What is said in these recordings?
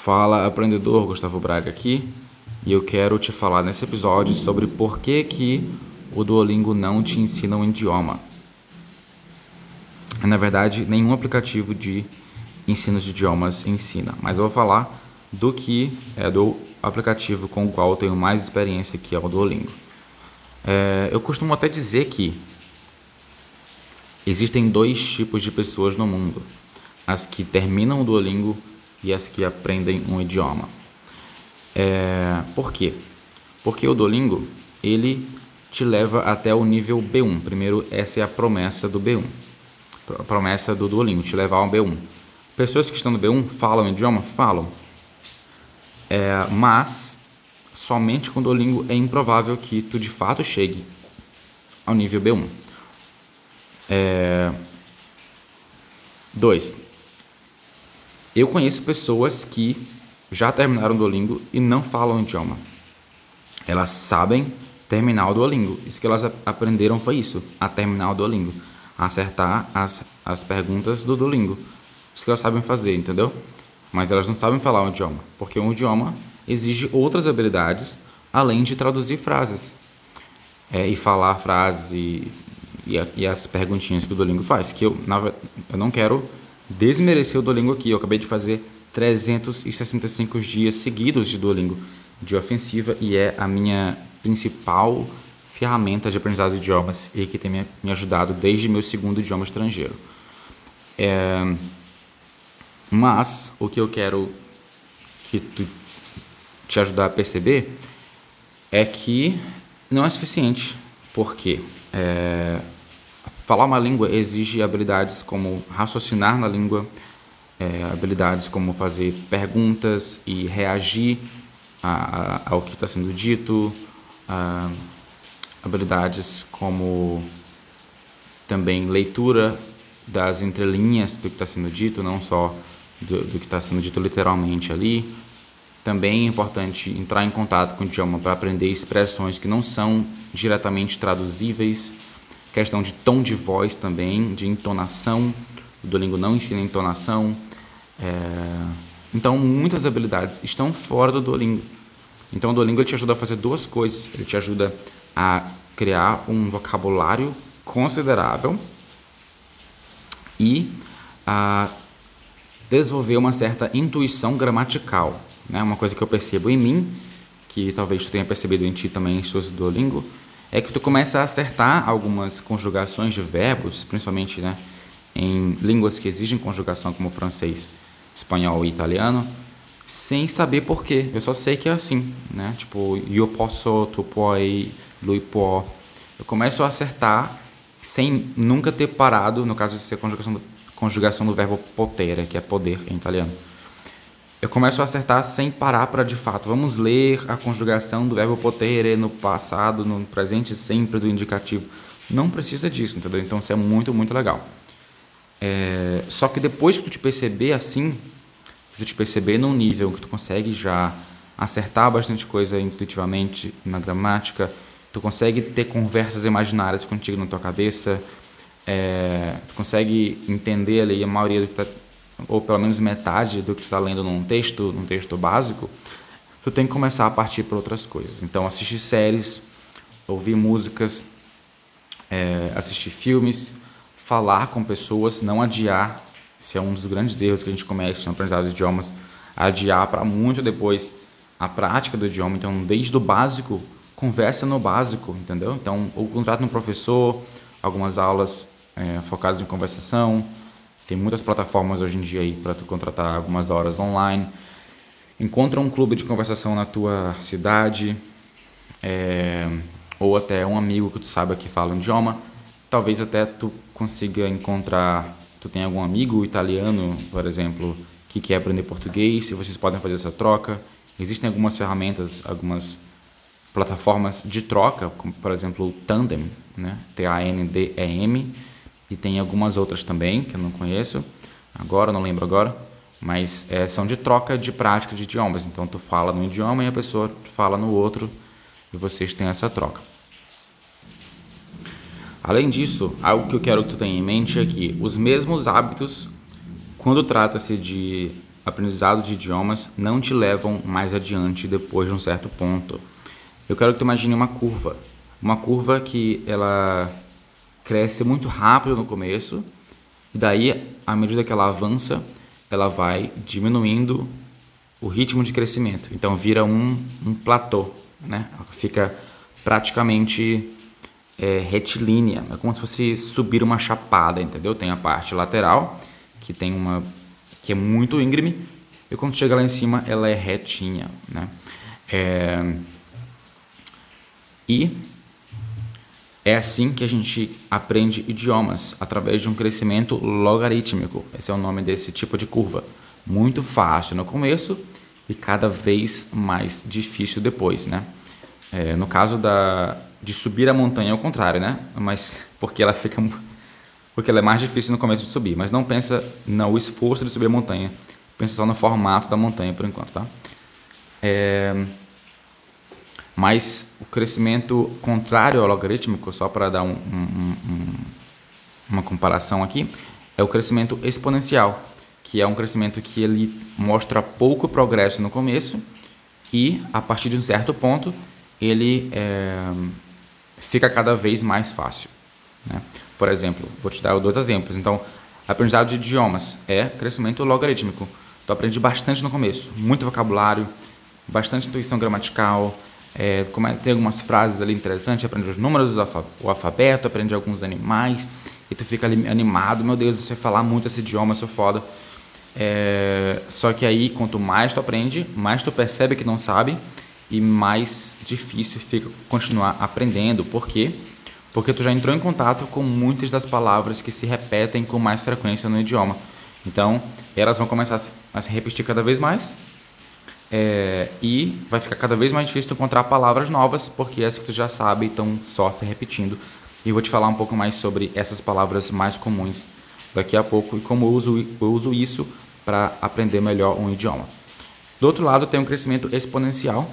Fala aprendedor, Gustavo Braga aqui, e eu quero te falar nesse episódio sobre por que, que o Duolingo não te ensina um idioma. Na verdade, nenhum aplicativo de ensino de idiomas ensina, mas eu vou falar do que é do aplicativo com o qual eu tenho mais experiência, que é o Duolingo. É, eu costumo até dizer que existem dois tipos de pessoas no mundo: as que terminam o Duolingo e as que aprendem um idioma. É, por quê? Porque o Duolingo ele te leva até o nível B1. Primeiro, essa é a promessa do B1. A promessa do Duolingo, te levar ao B1. Pessoas que estão no B1 falam o idioma? Falam. É, mas somente com o Duolingo é improvável que tu de fato chegue ao nível B1. É... Eu conheço pessoas que já terminaram o Duolingo e não falam o idioma. Elas sabem terminar o Duolingo. Isso que elas aprenderam foi isso, a terminar o Duolingo. A acertar as, as perguntas do Duolingo. Isso que elas sabem fazer, entendeu? Mas elas não sabem falar o idioma, porque um idioma exige outras habilidades além de traduzir frases. É, e falar frases e, e, e, as perguntinhas que o Duolingo faz. Que eu, na, eu não quero desmerecer o Duolingo aqui. Eu acabei de fazer 365 dias seguidos de Duolingo de ofensiva e é a minha principal ferramenta de aprendizado de idiomas e que tem me, me ajudado desde meu segundo idioma estrangeiro. É, mas o que eu quero que tu te ajudar a perceber é que não é suficiente, porque é, falar uma língua exige habilidades como raciocinar na língua, é, habilidades como fazer perguntas e reagir a, a, ao que está sendo dito, a, habilidades como também leitura das entrelinhas do que está sendo dito, não só do, do que está sendo dito literalmente ali. Também é importante entrar em contato com o idioma para aprender expressões que não são diretamente traduzíveis questão de tom de voz também, de entonação. O Duolingo não ensina entonação. É... Então, muitas habilidades estão fora do Duolingo. Então, o Duolingo te ajuda a fazer duas coisas. Ele te ajuda a criar um vocabulário considerável e a desenvolver uma certa intuição gramatical. Né? Uma coisa que eu percebo em mim, que talvez tu tenha percebido em ti também em seus Duolingo, é que tu começa a acertar algumas conjugações de verbos, principalmente né, em línguas que exigem conjugação como francês, espanhol e italiano, sem saber por quê. Eu só sei que é assim, né? Tipo, eu posso, tu pode, lui può. Eu começo a acertar sem nunca ter parado, no caso de ser conjugação do, conjugação do verbo potere, que é poder em italiano eu começo a acertar sem parar para de fato. Vamos ler a conjugação do verbo potere no passado, no presente sempre do indicativo. Não precisa disso, entendeu? Então isso é muito, muito legal. É, só que depois que tu te perceber assim, que tu te perceber num nível que tu consegue já acertar bastante coisa intuitivamente na gramática, tu consegue ter conversas imaginárias contigo na tua cabeça, é, tu consegue entender ali a maioria do que está ou pelo menos metade do que está lendo num texto, num texto básico, tu tem que começar a partir para outras coisas. Então, assistir séries, ouvir músicas, é, assistir filmes, falar com pessoas, não adiar. Esse é um dos grandes erros que a gente comete no aprendizado de idiomas, adiar para muito depois a prática do idioma. Então, desde o básico, conversa no básico, entendeu? Então, o contrato no professor, algumas aulas é, focadas em conversação, tem muitas plataformas hoje em dia aí para tu contratar algumas horas online. Encontra um clube de conversação na tua cidade, é, ou até um amigo que tu saiba que fala um idioma. Talvez até tu consiga encontrar, tu tem algum amigo italiano, por exemplo, que quer aprender português, e vocês podem fazer essa troca. Existem algumas ferramentas, algumas plataformas de troca, como por exemplo o Tandem, né? T-A-N-D-E-M, e tem algumas outras também que eu não conheço agora, não lembro agora, mas é, são de troca de prática de idiomas. Então tu fala num idioma e a pessoa fala no outro e vocês têm essa troca. Além disso, algo que eu quero que tu tenha em mente é que os mesmos hábitos, quando trata-se de aprendizado de idiomas não te levam mais adiante depois de um certo ponto. Eu quero que tu imagine uma curva, uma curva que ela cresce muito rápido no começo e daí, à medida que ela avança, ela vai diminuindo o ritmo de crescimento. Então vira um, um platô, né? Fica praticamente é, retilínea, é como se fosse subir uma chapada, entendeu? Tem a parte lateral que tem uma que é muito íngreme e quando chega lá em cima ela é retinha, né? É, e é assim que a gente aprende idiomas, através de um crescimento logarítmico. Esse é o nome desse tipo de curva. Muito fácil no começo e cada vez mais difícil depois, né? É, no caso da, de subir a montanha é o contrário, né? Mas porque ela fica porque ela é mais difícil no começo de subir, mas não pensa no esforço de subir a montanha, pensa só no formato da montanha por enquanto, tá? É, mas o crescimento contrário ao logarítmico, só para dar um, um, um, uma comparação aqui, é o crescimento exponencial, que é um crescimento que ele mostra pouco progresso no começo e a partir de um certo ponto ele é, fica cada vez mais fácil. Né? Por exemplo, vou te dar dois exemplos. Então, aprendizado de idiomas é crescimento logarítmico. Tu aprende bastante no começo, muito vocabulário, bastante intuição gramatical, é, é, tem algumas frases ali interessantes, aprende os números, o alfabeto, aprende alguns animais, e tu fica ali animado, meu Deus, você falar muito esse idioma, eu sou foda. É, só que aí, quanto mais tu aprende, mais tu percebe que não sabe, e mais difícil fica continuar aprendendo. Por quê? Porque tu já entrou em contato com muitas das palavras que se repetem com mais frequência no idioma. Então, elas vão começar a se repetir cada vez mais é, e vai ficar cada vez mais difícil encontrar palavras novas, porque essas que tu já sabe estão só se repetindo. E vou te falar um pouco mais sobre essas palavras mais comuns daqui a pouco e como eu uso, eu uso isso para aprender melhor um idioma. Do outro lado, tem um crescimento exponencial,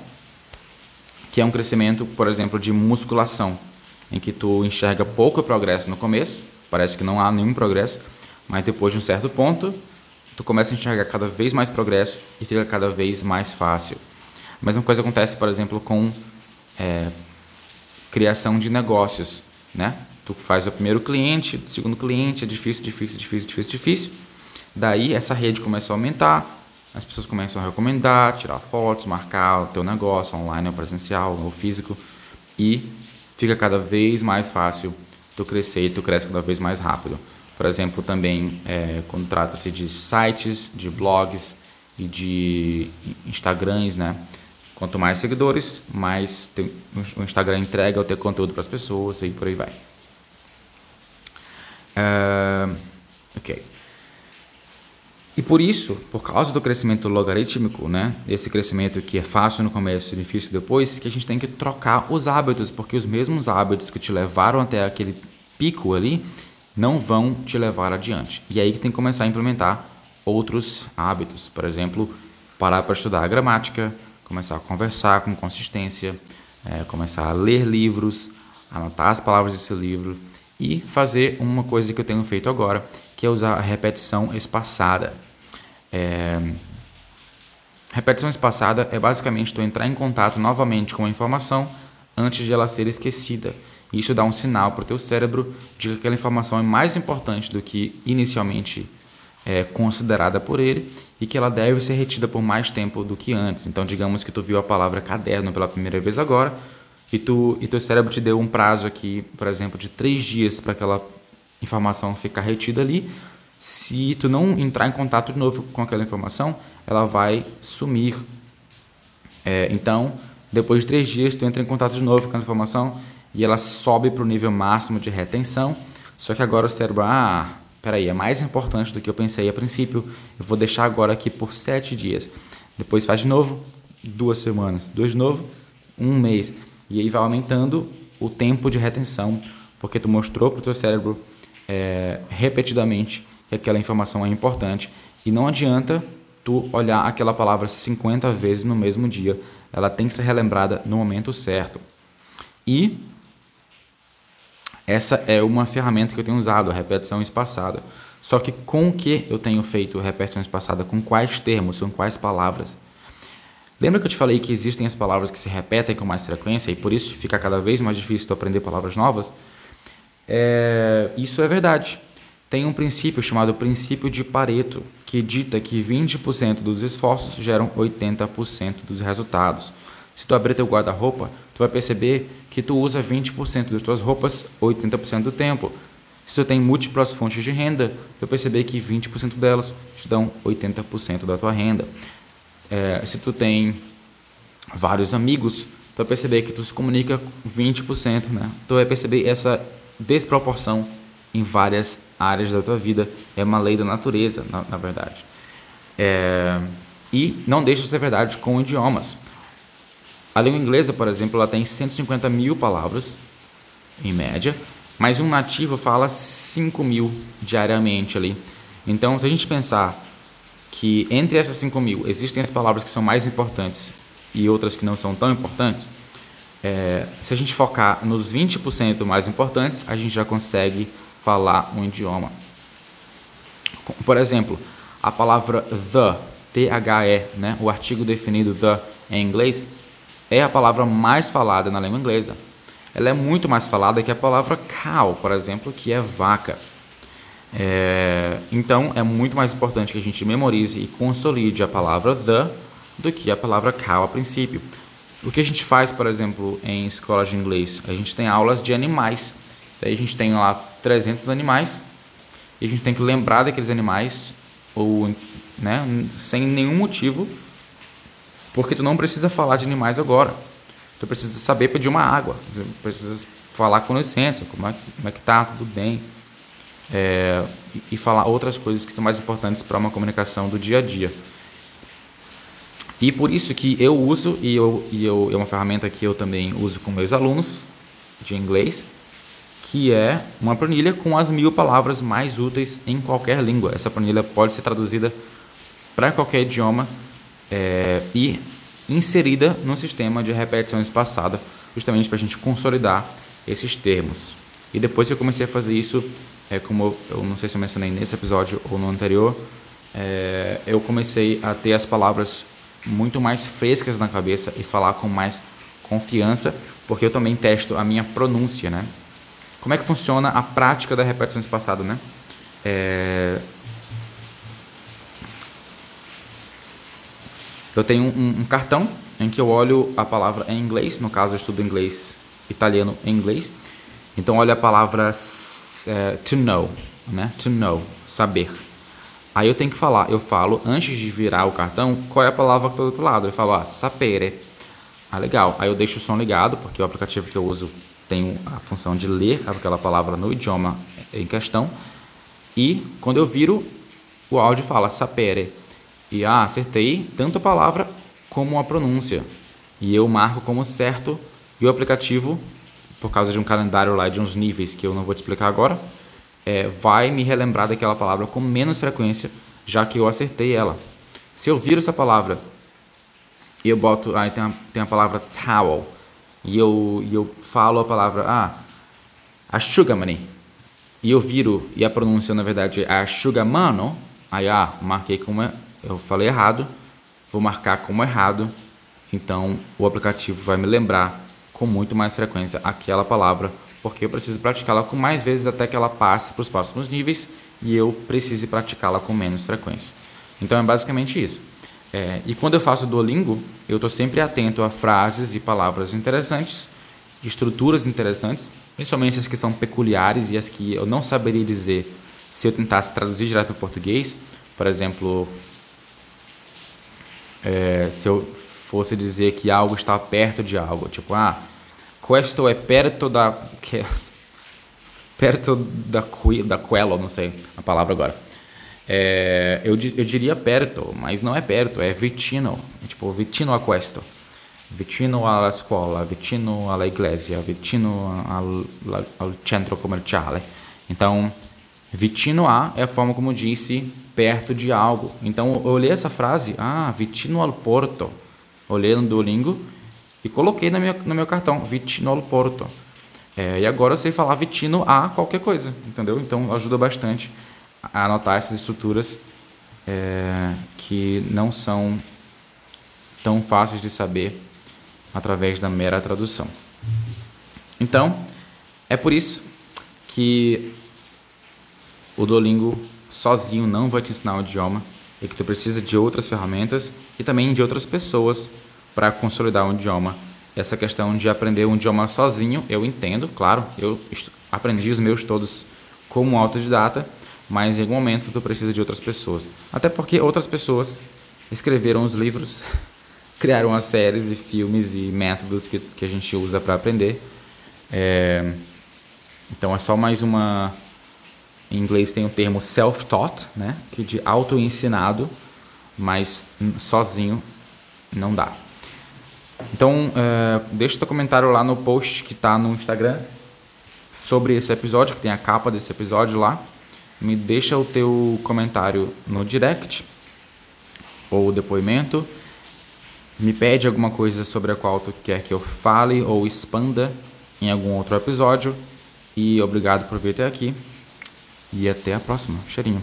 que é um crescimento, por exemplo, de musculação, em que tu enxerga pouco progresso no começo, parece que não há nenhum progresso, mas depois de um certo ponto, tu começa a enxergar cada vez mais progresso e fica cada vez mais fácil. A mesma coisa acontece, por exemplo, com é, criação de negócios, né? Tu faz o primeiro cliente, o segundo cliente, é difícil, difícil, difícil, difícil, difícil. Daí essa rede começa a aumentar, as pessoas começam a recomendar, tirar fotos, marcar o teu negócio online ou presencial ou físico e fica cada vez mais fácil tu crescer e tu cresce cada vez mais rápido. Por exemplo, também é, quando trata-se de sites, de blogs e de Instagrams, né? Quanto mais seguidores, mais o Instagram entrega o teu conteúdo para as pessoas e por aí vai. Uh, ok. E por isso, por causa do crescimento logarítmico, né, esse crescimento que é fácil no começo e difícil depois, que a gente tem que trocar os hábitos, porque os mesmos hábitos que te levaram até aquele pico ali, não vão te levar adiante. E aí que tem que começar a implementar outros hábitos, por exemplo, parar para estudar a gramática, começar a conversar com consistência, é, começar a ler livros, anotar as palavras desse livro e fazer uma coisa que eu tenho feito agora, que é usar a repetição espaçada. É, repetição espaçada é basicamente tu entrar em contato novamente com a informação antes de ela ser esquecida. Isso dá um sinal para o teu cérebro de que aquela informação é mais importante do que inicialmente é, considerada por ele e que ela deve ser retida por mais tempo do que antes. Então, digamos que tu viu a palavra caderno pela primeira vez agora e tu e teu cérebro te deu um prazo aqui, por exemplo, de três dias para aquela informação ficar retida ali. Se tu não entrar em contato de novo com aquela informação, ela vai sumir. É, então, depois de três dias, tu entra em contato de novo com aquela informação e ela sobe para o nível máximo de retenção. Só que agora o cérebro, ah, peraí, é mais importante do que eu pensei a princípio, eu vou deixar agora aqui por sete dias. Depois faz de novo, duas semanas, dois de novo, um mês. E aí vai aumentando o tempo de retenção, porque tu mostrou para o teu cérebro é, repetidamente que aquela informação é importante. E não adianta tu olhar aquela palavra 50 vezes no mesmo dia. Ela tem que ser relembrada no momento certo. E essa é uma ferramenta que eu tenho usado, a repetição espaçada. Só que com o que eu tenho feito repetições passadas? Com quais termos? Com quais palavras? Lembra que eu te falei que existem as palavras que se repetem com mais frequência e por isso fica cada vez mais difícil tu aprender palavras novas? É, isso é verdade. Tem um princípio chamado princípio de Pareto, que dita que 20% dos esforços geram 80% dos resultados. Se tu abrir teu guarda-roupa, tu vai perceber que tu usa 20% das tuas roupas 80% do tempo. Se tu tem múltiplas fontes de renda, tu vai perceber que 20% delas te dão 80% da tua renda. É, se tu tem vários amigos, tu vai perceber que tu se comunica 20%, né? Tu vai perceber essa desproporção em várias áreas da tua vida. É uma lei da natureza, na, na verdade. É, e não deixa de ser verdade com idiomas. A língua inglesa, por exemplo, ela tem 150 mil palavras, em média, mas um nativo fala 5 mil diariamente ali. Então, se a gente pensar que entre essas 5 mil existem as palavras que são mais importantes e outras que não são tão importantes, é, se a gente focar nos 20% mais importantes, a gente já consegue falar um idioma. Por exemplo, a palavra the, T-H-E, né, o artigo definido the em inglês, é a palavra mais falada na língua inglesa. Ela é muito mais falada que a palavra cow, por exemplo, que é vaca. É, então, é muito mais importante que a gente memorize e consolide a palavra the do que a palavra cow a princípio. O que a gente faz, por exemplo, em escola de inglês? A gente tem aulas de animais. Daí a gente tem lá 300 animais e a gente tem que lembrar daqueles animais ou, né, sem nenhum motivo porque tu não precisa falar de animais agora. Tu precisa saber pedir uma água. Tu precisa falar com licença, como é, como é que tá, tudo bem. É, e falar outras coisas que são mais importantes para uma comunicação do dia a dia. E por isso que eu uso, e, eu, e eu, é uma ferramenta que eu também uso com meus alunos de inglês, que é uma planilha com as mil palavras mais úteis em qualquer língua. Essa planilha pode ser traduzida para qualquer idioma é, e inserida no sistema de repetição espaçada, justamente para a gente consolidar esses termos. E depois eu comecei a fazer isso, é como eu, eu não sei se eu mencionei nesse episódio ou no anterior, é, eu comecei a ter as palavras muito mais frescas na cabeça e falar com mais confiança, porque eu também testo a minha pronúncia, né? Como é que funciona a prática da repetição espaçada, né? É, Eu tenho um, um, cartão em que eu olho a palavra em inglês, no caso eu estudo inglês, italiano em inglês. Então olho a palavra é, to know, né? To know, saber. Aí eu tenho que falar, eu falo antes de virar o cartão, qual é a palavra que está do outro lado. Eu falo, ah, sapere. Ah, legal. Aí eu deixo o som ligado, porque o aplicativo que eu uso tem a função de ler aquela palavra no idioma em questão. E quando eu viro, o áudio fala sapere. E ah, acertei tanto a palavra como a pronúncia. E eu marco como certo e o aplicativo, por causa de um calendário lá de uns níveis que eu não vou te explicar agora, é, vai me relembrar daquela palavra com menos frequência, já que eu acertei ela. Se eu viro essa palavra e eu boto, aí tem a, tem a palavra towel, e eu, e eu falo a palavra, ah, a sugamani, e eu viro, e a pronúncia na verdade é a sugamano, aí ah, marquei como é, eu falei errado, vou marcar como errado, então o aplicativo vai me lembrar com muito mais frequência aquela palavra, porque eu preciso praticá-la com mais vezes até que ela passe para os próximos níveis e eu precise praticá-la com menos frequência. Então é basicamente isso. É, e quando eu faço Duolingo, eu estou sempre atento a frases e palavras interessantes, estruturas interessantes, principalmente as que são peculiares e as que eu não saberia dizer se eu tentasse traduzir direto para o português. Por exemplo, é, se eu fosse dizer que algo está perto de algo, tipo, ah, questo é perto da que perto da da quello, não sei a palavra agora. É, eu, eu diria perto, mas não é perto, é vicino, é tipo vicino a questo, vicino alla scuola, vicino alla iglesia, vicino al centro commerciale. Então, vicino a é a forma como disse perto de algo. Então eu olhei essa frase, ah, Vitino al Porto. Olhei no Duolingo e coloquei no meu, no meu cartão, Vitino al Porto. É, e agora eu sei falar Vitino a qualquer coisa, entendeu? Então ajuda bastante anotar essas estruturas é, que não são tão fáceis de saber através da mera tradução. Então, é por isso que o Duolingo sozinho não vai te ensinar o idioma e que tu precisa de outras ferramentas e também de outras pessoas para consolidar um idioma. Essa questão de aprender um idioma sozinho, eu entendo, claro, eu aprendi os meus todos como autodidata, mas em algum momento tu precisa de outras pessoas. Até porque outras pessoas escreveram os livros, criaram as séries e filmes e métodos que, que a gente usa para aprender. É, então é só mais uma. Em inglês tem o termo self-taught, né? que de auto-ensinado, mas sozinho não dá. Então, é, deixa o teu comentário lá no post que está no Instagram sobre esse episódio, que tem a capa desse episódio lá. Me deixa o teu comentário no direct ou depoimento. Me pede alguma coisa sobre a qual tu quer que eu fale ou expanda em algum outro episódio. E obrigado por vir até aqui. E até a próxima. Cheirinho.